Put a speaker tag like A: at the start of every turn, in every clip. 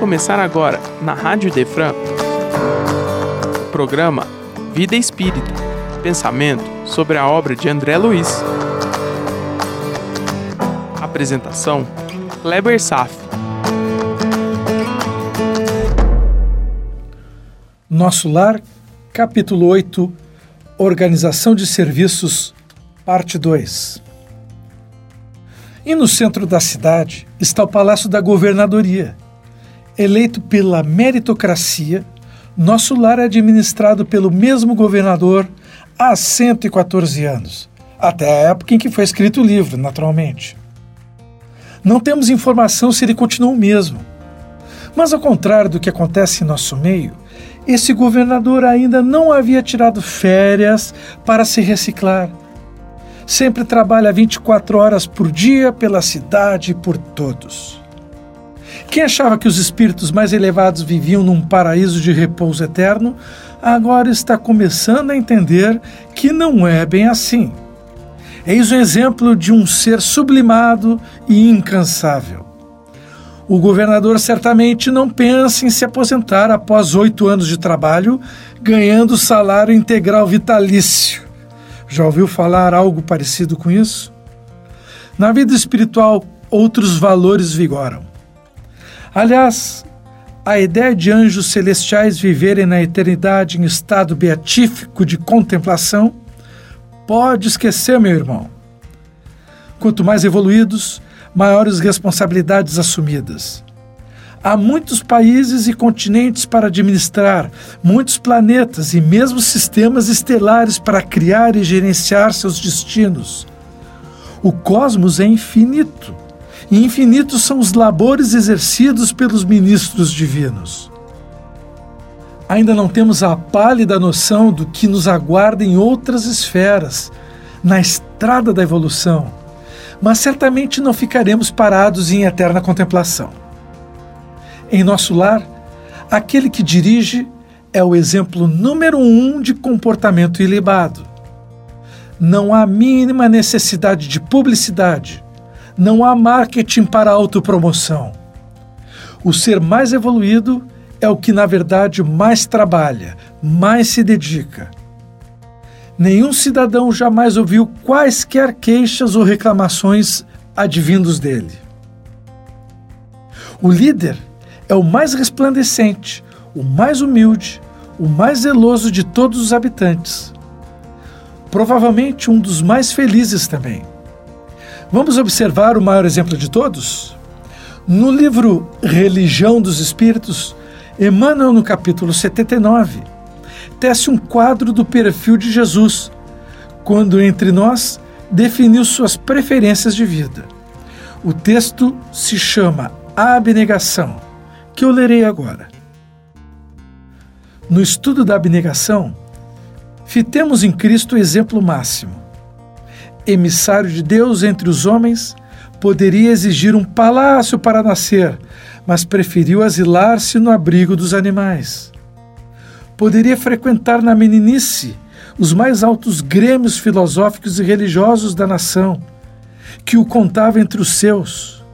A: começar agora, na Rádio Defran, o programa Vida Espírita Pensamento sobre a obra de André Luiz. Apresentação: Kleber Saf.
B: Nosso Lar, capítulo 8 Organização de Serviços, parte 2. E no centro da cidade está o Palácio da Governadoria. Eleito pela meritocracia, nosso lar é administrado pelo mesmo governador há 114 anos, até a época em que foi escrito o livro, naturalmente. Não temos informação se ele continua o mesmo. Mas, ao contrário do que acontece em nosso meio, esse governador ainda não havia tirado férias para se reciclar sempre trabalha 24 horas por dia pela cidade e por todos. Quem achava que os espíritos mais elevados viviam num paraíso de repouso eterno, agora está começando a entender que não é bem assim. Eis um exemplo de um ser sublimado e incansável. O governador certamente não pensa em se aposentar após oito anos de trabalho, ganhando salário integral vitalício. Já ouviu falar algo parecido com isso? Na vida espiritual, outros valores vigoram. Aliás, a ideia de anjos celestiais viverem na eternidade em estado beatífico de contemplação, pode esquecer, meu irmão. Quanto mais evoluídos, maiores responsabilidades assumidas. Há muitos países e continentes para administrar, muitos planetas e mesmo sistemas estelares para criar e gerenciar seus destinos. O cosmos é infinito, e infinitos são os labores exercidos pelos ministros divinos. Ainda não temos a pálida noção do que nos aguarda em outras esferas, na estrada da evolução, mas certamente não ficaremos parados em eterna contemplação. Em nosso lar, aquele que dirige é o exemplo número um de comportamento ilibado. Não há mínima necessidade de publicidade, não há marketing para autopromoção. O ser mais evoluído é o que, na verdade, mais trabalha, mais se dedica. Nenhum cidadão jamais ouviu quaisquer queixas ou reclamações advindos dele. O líder é o mais resplandecente, o mais humilde, o mais zeloso de todos os habitantes. Provavelmente um dos mais felizes também. Vamos observar o maior exemplo de todos? No livro Religião dos Espíritos, Emmanuel, no capítulo 79, tece um quadro do perfil de Jesus, quando entre nós definiu suas preferências de vida. O texto se chama Abnegação que eu lerei agora. No estudo da abnegação, fitemos em Cristo o exemplo máximo. Emissário de Deus entre os homens, poderia exigir um palácio para nascer, mas preferiu asilar-se no abrigo dos animais. Poderia frequentar na meninice os mais altos grêmios filosóficos e religiosos da nação, que o contava entre os seus.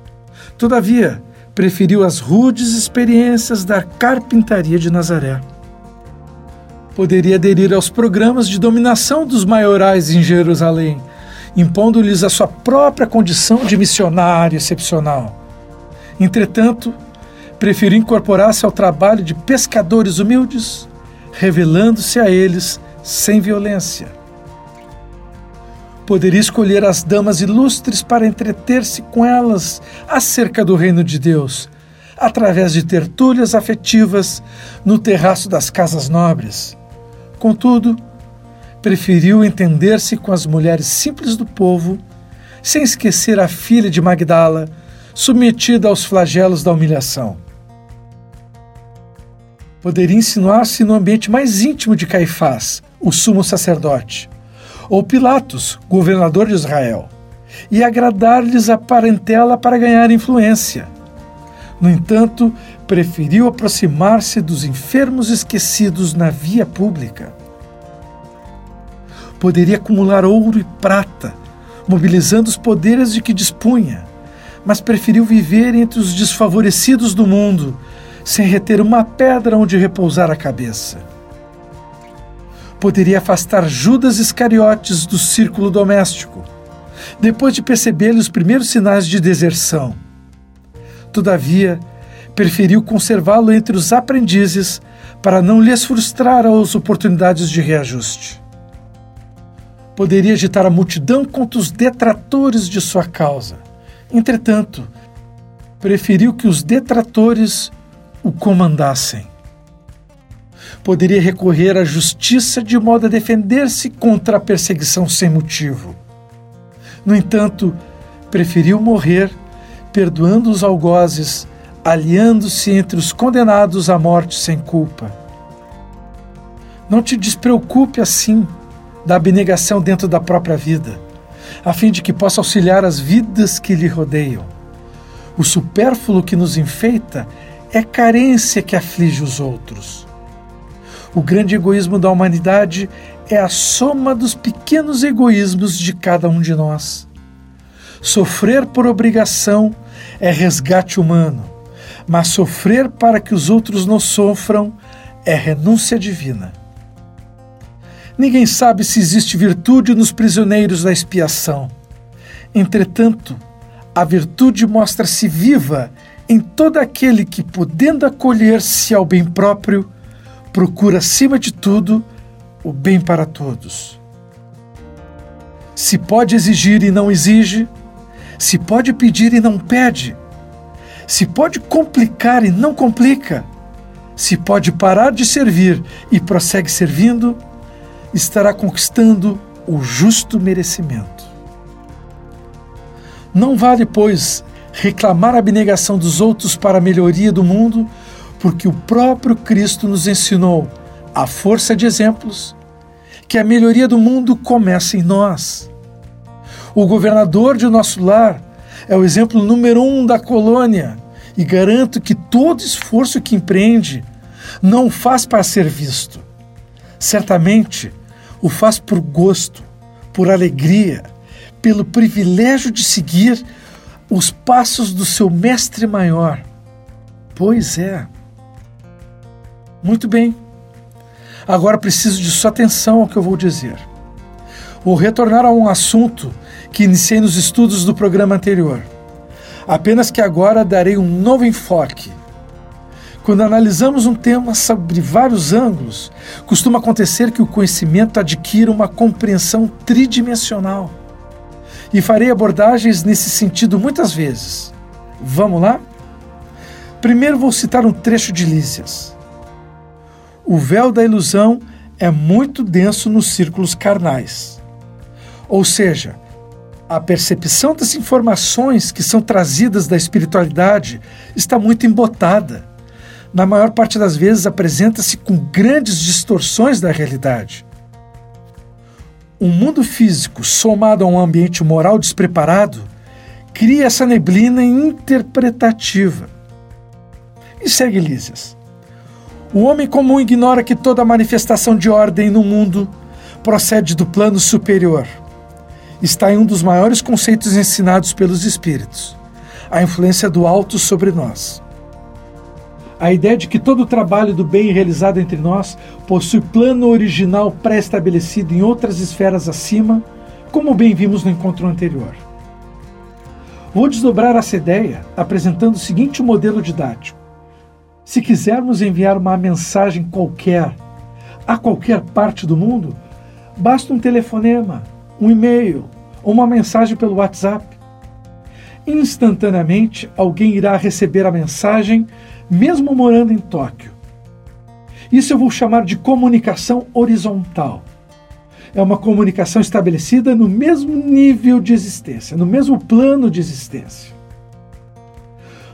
B: Todavia, preferiu as rudes experiências da carpintaria de Nazaré. Poderia aderir aos programas de dominação dos maiorais em Jerusalém, impondo-lhes a sua própria condição de missionário excepcional. Entretanto, preferiu incorporar-se ao trabalho de pescadores humildes, revelando-se a eles sem violência poderia escolher as damas ilustres para entreter-se com elas acerca do reino de Deus, através de tertúlias afetivas no terraço das casas nobres. Contudo, preferiu entender-se com as mulheres simples do povo, sem esquecer a filha de Magdala, submetida aos flagelos da humilhação. Poderia insinuar-se no ambiente mais íntimo de Caifás, o sumo sacerdote ou Pilatos, governador de Israel, e agradar-lhes a parentela para ganhar influência. No entanto, preferiu aproximar-se dos enfermos esquecidos na via pública. Poderia acumular ouro e prata, mobilizando os poderes de que dispunha, mas preferiu viver entre os desfavorecidos do mundo, sem reter uma pedra onde repousar a cabeça. Poderia afastar Judas Iscariotes do círculo doméstico, depois de perceber-lhe os primeiros sinais de deserção. Todavia, preferiu conservá-lo entre os aprendizes para não lhes frustrar as oportunidades de reajuste. Poderia agitar a multidão contra os detratores de sua causa. Entretanto, preferiu que os detratores o comandassem. Poderia recorrer à justiça de modo a defender-se contra a perseguição sem motivo. No entanto, preferiu morrer, perdoando os algozes, aliando-se entre os condenados à morte sem culpa. Não te despreocupe assim da abnegação dentro da própria vida, a fim de que possa auxiliar as vidas que lhe rodeiam. O supérfluo que nos enfeita é carência que aflige os outros. O grande egoísmo da humanidade é a soma dos pequenos egoísmos de cada um de nós. Sofrer por obrigação é resgate humano, mas sofrer para que os outros não sofram é renúncia divina. Ninguém sabe se existe virtude nos prisioneiros da expiação. Entretanto, a virtude mostra-se viva em todo aquele que, podendo acolher-se ao bem próprio, procura, acima de tudo, o bem para todos. Se pode exigir e não exige, se pode pedir e não pede, se pode complicar e não complica, se pode parar de servir e prossegue servindo, estará conquistando o justo merecimento. Não vale, pois, reclamar a abnegação dos outros para a melhoria do mundo, porque o próprio Cristo nos ensinou, à força de exemplos, que a melhoria do mundo começa em nós. O governador de nosso lar é o exemplo número um da colônia e garanto que todo esforço que empreende não faz para ser visto. Certamente o faz por gosto, por alegria, pelo privilégio de seguir os passos do seu mestre maior. Pois é. Muito bem. Agora preciso de sua atenção ao que eu vou dizer. Vou retornar a um assunto que iniciei nos estudos do programa anterior. Apenas que agora darei um novo enfoque. Quando analisamos um tema sobre vários ângulos, costuma acontecer que o conhecimento adquira uma compreensão tridimensional e farei abordagens nesse sentido muitas vezes. Vamos lá? Primeiro vou citar um trecho de Lísias. O véu da ilusão é muito denso nos círculos carnais. Ou seja, a percepção das informações que são trazidas da espiritualidade está muito embotada. Na maior parte das vezes apresenta-se com grandes distorções da realidade. Um mundo físico somado a um ambiente moral despreparado cria essa neblina interpretativa. E segue Lísias. O homem comum ignora que toda manifestação de ordem no mundo procede do plano superior. Está em um dos maiores conceitos ensinados pelos espíritos, a influência do alto sobre nós. A ideia de que todo o trabalho do bem realizado entre nós possui plano original pré-estabelecido em outras esferas acima, como bem vimos no encontro anterior. Vou desdobrar essa ideia apresentando o seguinte modelo didático. Se quisermos enviar uma mensagem qualquer a qualquer parte do mundo, basta um telefonema, um e-mail ou uma mensagem pelo WhatsApp. Instantaneamente, alguém irá receber a mensagem mesmo morando em Tóquio. Isso eu vou chamar de comunicação horizontal. É uma comunicação estabelecida no mesmo nível de existência, no mesmo plano de existência.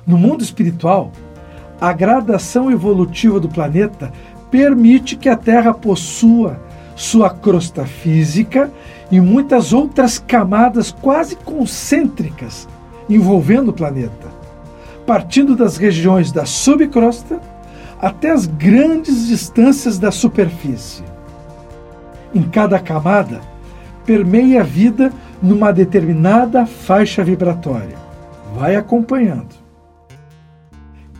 B: No mundo espiritual, a gradação evolutiva do planeta permite que a Terra possua sua crosta física e muitas outras camadas quase concêntricas envolvendo o planeta partindo das regiões da subcrosta até as grandes distâncias da superfície. Em cada camada, permeia a vida numa determinada faixa vibratória. Vai acompanhando.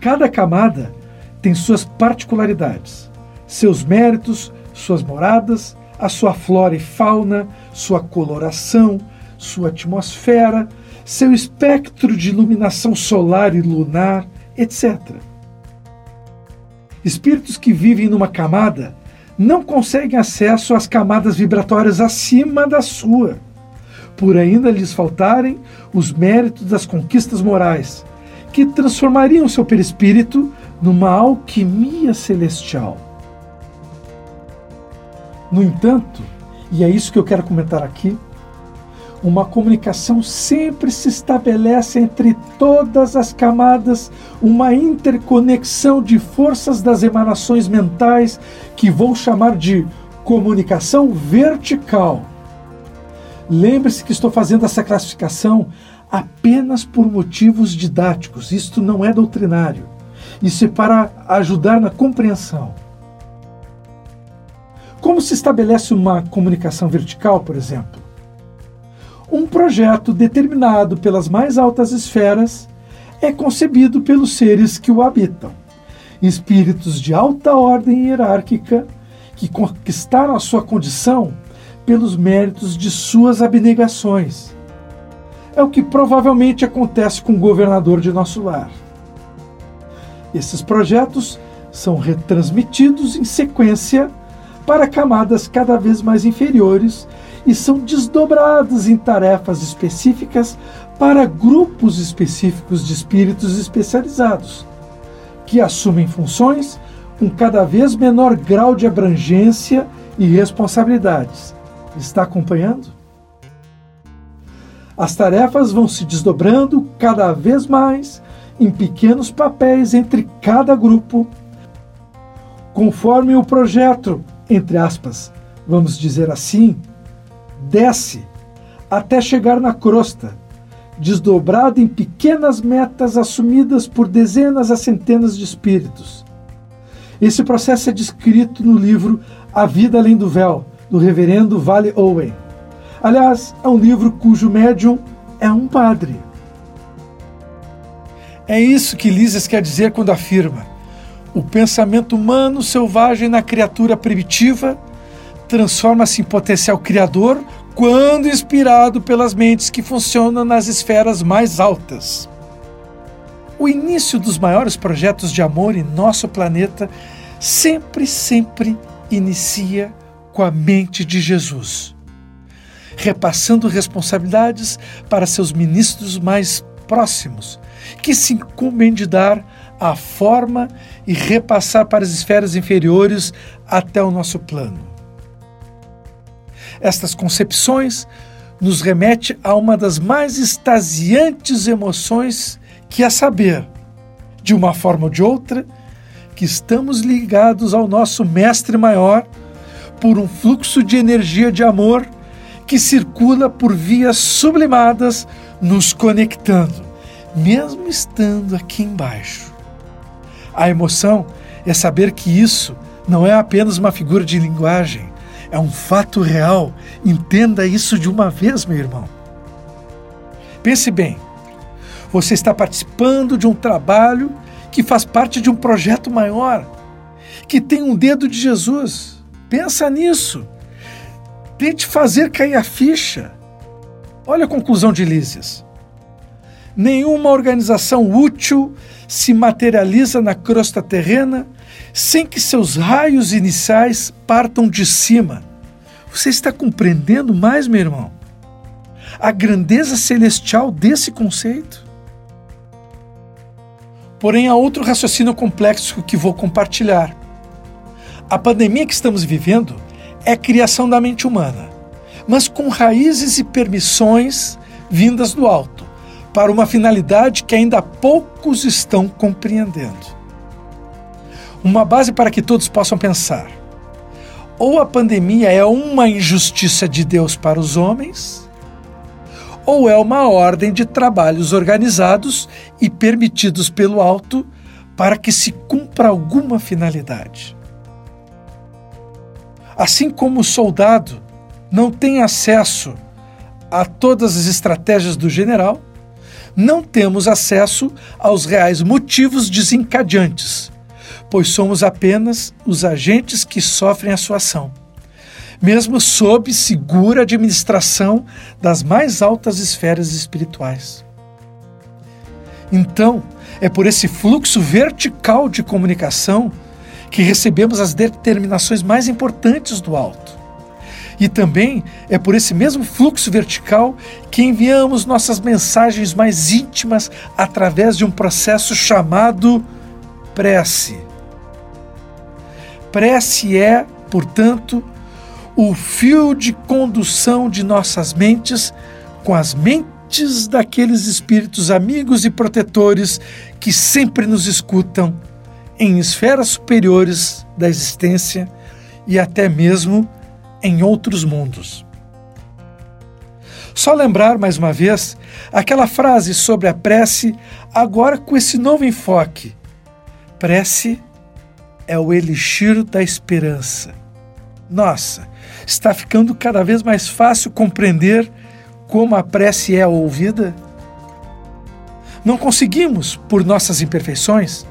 B: Cada camada tem suas particularidades, seus méritos, suas moradas, a sua flora e fauna, sua coloração, sua atmosfera, seu espectro de iluminação solar e lunar, etc. Espíritos que vivem numa camada não conseguem acesso às camadas vibratórias acima da sua, por ainda lhes faltarem os méritos das conquistas morais, que transformariam seu perispírito numa alquimia celestial. No entanto, e é isso que eu quero comentar aqui, uma comunicação sempre se estabelece entre todas as camadas, uma interconexão de forças das emanações mentais que vou chamar de comunicação vertical. Lembre-se que estou fazendo essa classificação apenas por motivos didáticos, isto não é doutrinário. Isso é para ajudar na compreensão. Como se estabelece uma comunicação vertical, por exemplo? Um projeto determinado pelas mais altas esferas é concebido pelos seres que o habitam, espíritos de alta ordem hierárquica que conquistaram a sua condição pelos méritos de suas abnegações. É o que provavelmente acontece com o governador de nosso lar. Esses projetos são retransmitidos em sequência para camadas cada vez mais inferiores e são desdobrados em tarefas específicas para grupos específicos de espíritos especializados, que assumem funções com cada vez menor grau de abrangência e responsabilidades. Está acompanhando? As tarefas vão se desdobrando cada vez mais em pequenos papéis entre cada grupo, conforme o projeto, entre aspas, vamos dizer assim, desce até chegar na crosta, desdobrado em pequenas metas assumidas por dezenas a centenas de espíritos. Esse processo é descrito no livro A Vida Além do Véu, do reverendo Vale Owen. Aliás, é um livro cujo médium é um padre. É isso que Lises quer dizer quando afirma: o pensamento humano selvagem na criatura primitiva transforma-se em potencial criador quando inspirado pelas mentes que funcionam nas esferas mais altas. O início dos maiores projetos de amor em nosso planeta sempre, sempre inicia com a mente de Jesus, repassando responsabilidades para seus ministros mais próximos, que se incumbem de dar a forma e repassar para as esferas inferiores até o nosso plano. Estas concepções nos remete a uma das mais extasiantes emoções que é saber, de uma forma ou de outra, que estamos ligados ao nosso mestre maior por um fluxo de energia de amor que circula por vias sublimadas, nos conectando, mesmo estando aqui embaixo. A emoção é saber que isso não é apenas uma figura de linguagem, é um fato real. Entenda isso de uma vez, meu irmão. Pense bem: você está participando de um trabalho que faz parte de um projeto maior, que tem um dedo de Jesus. Pensa nisso. Tente fazer cair a ficha. Olha a conclusão de Lísias. Nenhuma organização útil se materializa na crosta terrena sem que seus raios iniciais partam de cima. Você está compreendendo mais, meu irmão? A grandeza celestial desse conceito? Porém, há outro raciocínio complexo que vou compartilhar. A pandemia que estamos vivendo é criação da mente humana, mas com raízes e permissões vindas do alto, para uma finalidade que ainda poucos estão compreendendo uma base para que todos possam pensar. Ou a pandemia é uma injustiça de Deus para os homens, ou é uma ordem de trabalhos organizados e permitidos pelo alto para que se cumpra alguma finalidade. Assim como o soldado não tem acesso a todas as estratégias do general, não temos acesso aos reais motivos desencadeantes pois somos apenas os agentes que sofrem a sua ação, mesmo sob segura administração das mais altas esferas espirituais. Então, é por esse fluxo vertical de comunicação que recebemos as determinações mais importantes do alto. E também é por esse mesmo fluxo vertical que enviamos nossas mensagens mais íntimas através de um processo chamado prece. Prece é, portanto, o fio de condução de nossas mentes com as mentes daqueles espíritos amigos e protetores que sempre nos escutam em esferas superiores da existência e até mesmo em outros mundos. Só lembrar mais uma vez aquela frase sobre a prece, agora com esse novo enfoque. Prece é o elixir da esperança. Nossa, está ficando cada vez mais fácil compreender como a prece é ouvida? Não conseguimos, por nossas imperfeições,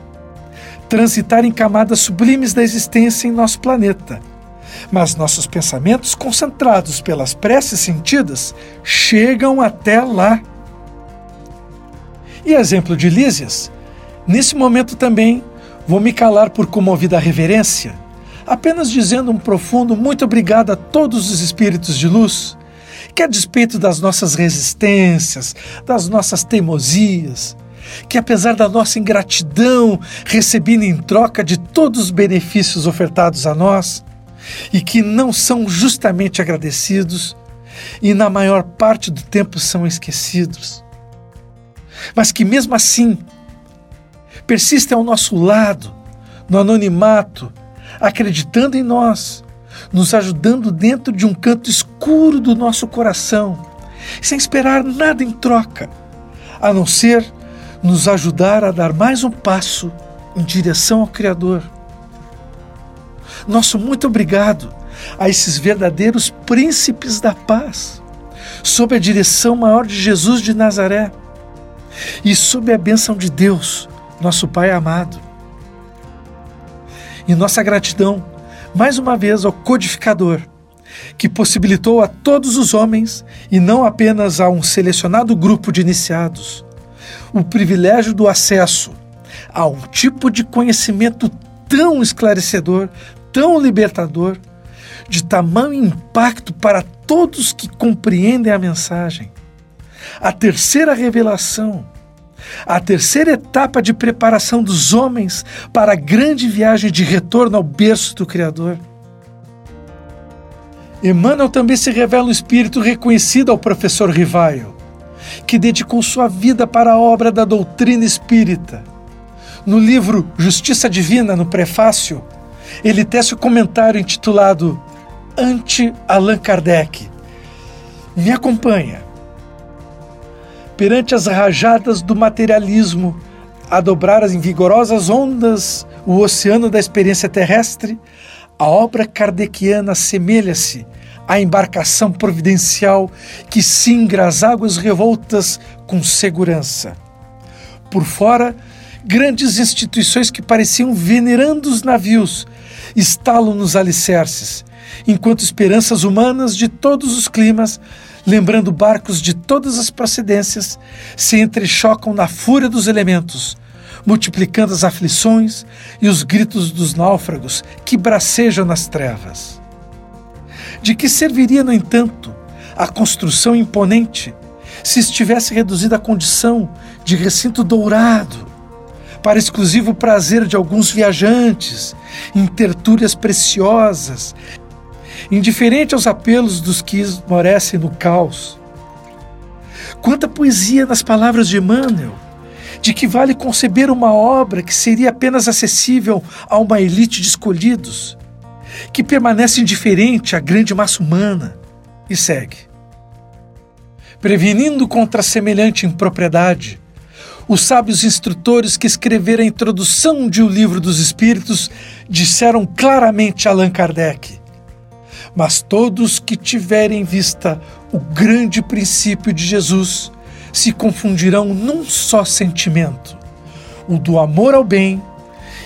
B: transitar em camadas sublimes da existência em nosso planeta. Mas nossos pensamentos, concentrados pelas preces sentidas, chegam até lá. E exemplo de Lísias, nesse momento também Vou me calar por comovida reverência, apenas dizendo um profundo muito obrigado a todos os espíritos de luz, que a despeito das nossas resistências, das nossas teimosias, que apesar da nossa ingratidão recebida em troca de todos os benefícios ofertados a nós, e que não são justamente agradecidos, e na maior parte do tempo são esquecidos. Mas que mesmo assim persistem ao nosso lado, no anonimato, acreditando em nós, nos ajudando dentro de um canto escuro do nosso coração, sem esperar nada em troca, a não ser nos ajudar a dar mais um passo em direção ao Criador. Nosso muito obrigado a esses verdadeiros príncipes da paz, sob a direção maior de Jesus de Nazaré e sob a bênção de Deus, nosso Pai amado. E nossa gratidão, mais uma vez, ao codificador, que possibilitou a todos os homens, e não apenas a um selecionado grupo de iniciados, o privilégio do acesso a um tipo de conhecimento tão esclarecedor, tão libertador, de tamanho impacto para todos que compreendem a mensagem. A terceira revelação a terceira etapa de preparação dos homens para a grande viagem de retorno ao berço do Criador. Emmanuel também se revela um espírito reconhecido ao professor Rivaio, que dedicou sua vida para a obra da doutrina espírita. No livro Justiça Divina, no prefácio, ele tece o comentário intitulado Ante Allan Kardec. Me acompanha perante as rajadas do materialismo, a dobrar as vigorosas ondas o oceano da experiência terrestre, a obra kardeciana assemelha-se à embarcação providencial que singra as águas revoltas com segurança. Por fora, grandes instituições que pareciam venerando os navios estalam nos alicerces, enquanto esperanças humanas de todos os climas lembrando barcos de todas as procedências, se entrechocam na fúria dos elementos, multiplicando as aflições e os gritos dos náufragos que bracejam nas trevas. De que serviria, no entanto, a construção imponente se estivesse reduzida à condição de recinto dourado, para exclusivo prazer de alguns viajantes, em tertúlias preciosas indiferente aos apelos dos que esmorecem no caos. Quanta poesia nas palavras de Emmanuel, de que vale conceber uma obra que seria apenas acessível a uma elite de escolhidos, que permanece indiferente à grande massa humana. E segue. Prevenindo contra semelhante impropriedade, os sábios instrutores que escreveram a introdução de O Livro dos Espíritos disseram claramente a Allan Kardec: mas todos que tiverem em vista o grande princípio de Jesus se confundirão num só sentimento, o do amor ao bem,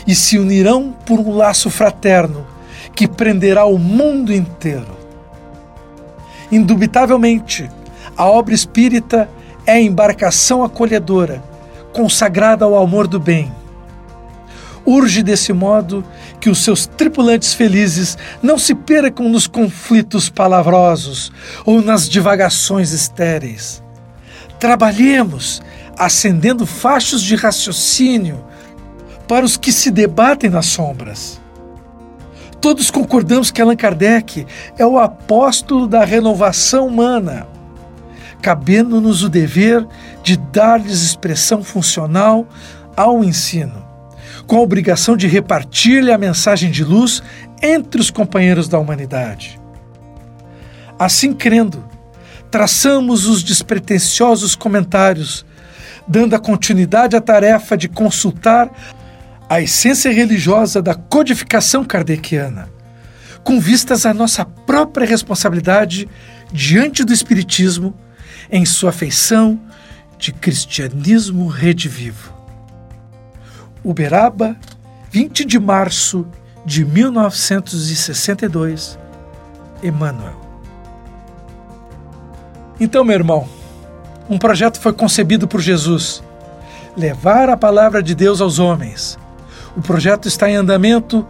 B: e se unirão por um laço fraterno que prenderá o mundo inteiro. Indubitavelmente, a obra espírita é a embarcação acolhedora, consagrada ao amor do bem. Urge desse modo que os seus tripulantes felizes não se percam nos conflitos palavrosos ou nas divagações estéreis. Trabalhemos acendendo fachos de raciocínio para os que se debatem nas sombras. Todos concordamos que Allan Kardec é o apóstolo da renovação humana, cabendo-nos o dever de dar-lhes expressão funcional ao ensino, com a obrigação de repartir-lhe a mensagem de luz entre os companheiros da humanidade. Assim crendo, traçamos os despretensiosos comentários, dando a continuidade à tarefa de consultar a essência religiosa da codificação kardeciana, com vistas à nossa própria responsabilidade diante do Espiritismo em sua feição de cristianismo redivivo. Uberaba, 20 de março de 1962, Emmanuel. Então, meu irmão, um projeto foi concebido por Jesus: levar a palavra de Deus aos homens o projeto está em andamento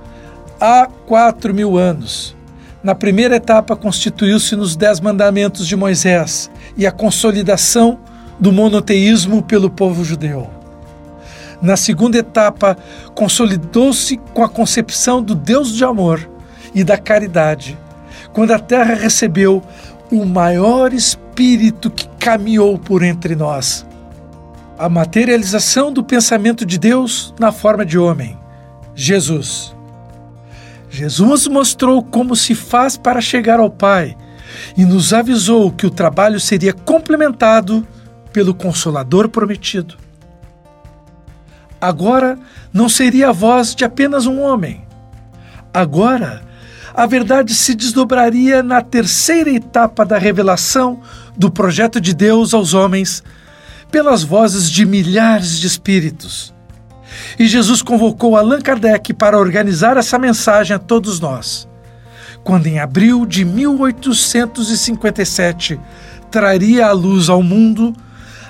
B: há quatro mil anos. Na primeira etapa, constituiu-se nos Dez Mandamentos de Moisés e a consolidação do monoteísmo pelo povo judeu. Na segunda etapa, consolidou-se com a concepção do Deus de amor e da caridade, quando a terra recebeu o maior espírito que caminhou por entre nós, a materialização do pensamento de Deus na forma de homem, Jesus. Jesus mostrou como se faz para chegar ao Pai e nos avisou que o trabalho seria complementado pelo Consolador prometido. Agora não seria a voz de apenas um homem. Agora, a verdade se desdobraria na terceira etapa da revelação do projeto de Deus aos homens pelas vozes de milhares de espíritos. E Jesus convocou Allan Kardec para organizar essa mensagem a todos nós. Quando em abril de 1857 traria à luz ao mundo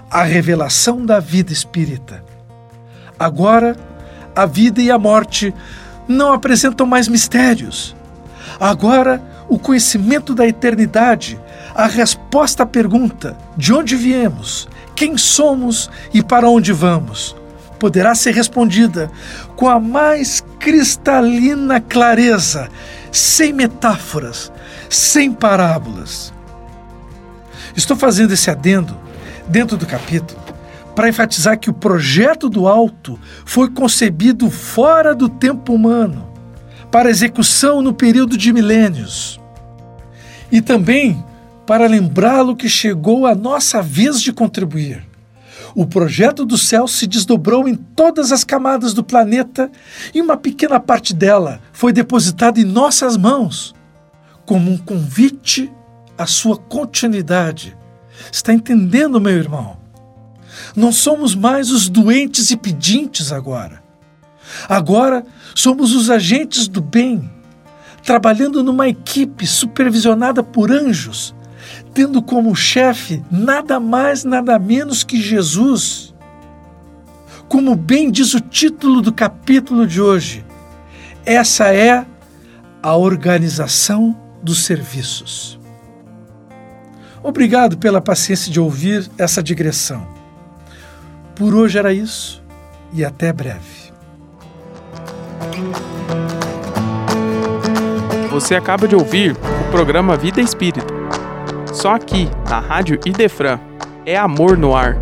B: a revelação da vida espírita. Agora, a vida e a morte não apresentam mais mistérios. Agora, o conhecimento da eternidade, a resposta à pergunta: de onde viemos, quem somos e para onde vamos, poderá ser respondida com a mais cristalina clareza, sem metáforas, sem parábolas. Estou fazendo esse adendo dentro do capítulo para enfatizar que o projeto do alto foi concebido fora do tempo humano, para execução no período de milênios. E também para lembrá-lo que chegou a nossa vez de contribuir. O projeto do céu se desdobrou em todas as camadas do planeta e uma pequena parte dela foi depositada em nossas mãos, como um convite à sua continuidade. Está entendendo, meu irmão? Não somos mais os doentes e pedintes agora. Agora somos os agentes do bem, trabalhando numa equipe supervisionada por anjos tendo como chefe nada mais, nada menos que Jesus. Como bem diz o título do capítulo de hoje, essa é a organização dos serviços. Obrigado pela paciência de ouvir essa digressão. Por hoje era isso e até breve.
A: Você acaba de ouvir o programa Vida Espírita só aqui, na Rádio Idefran. É amor no ar.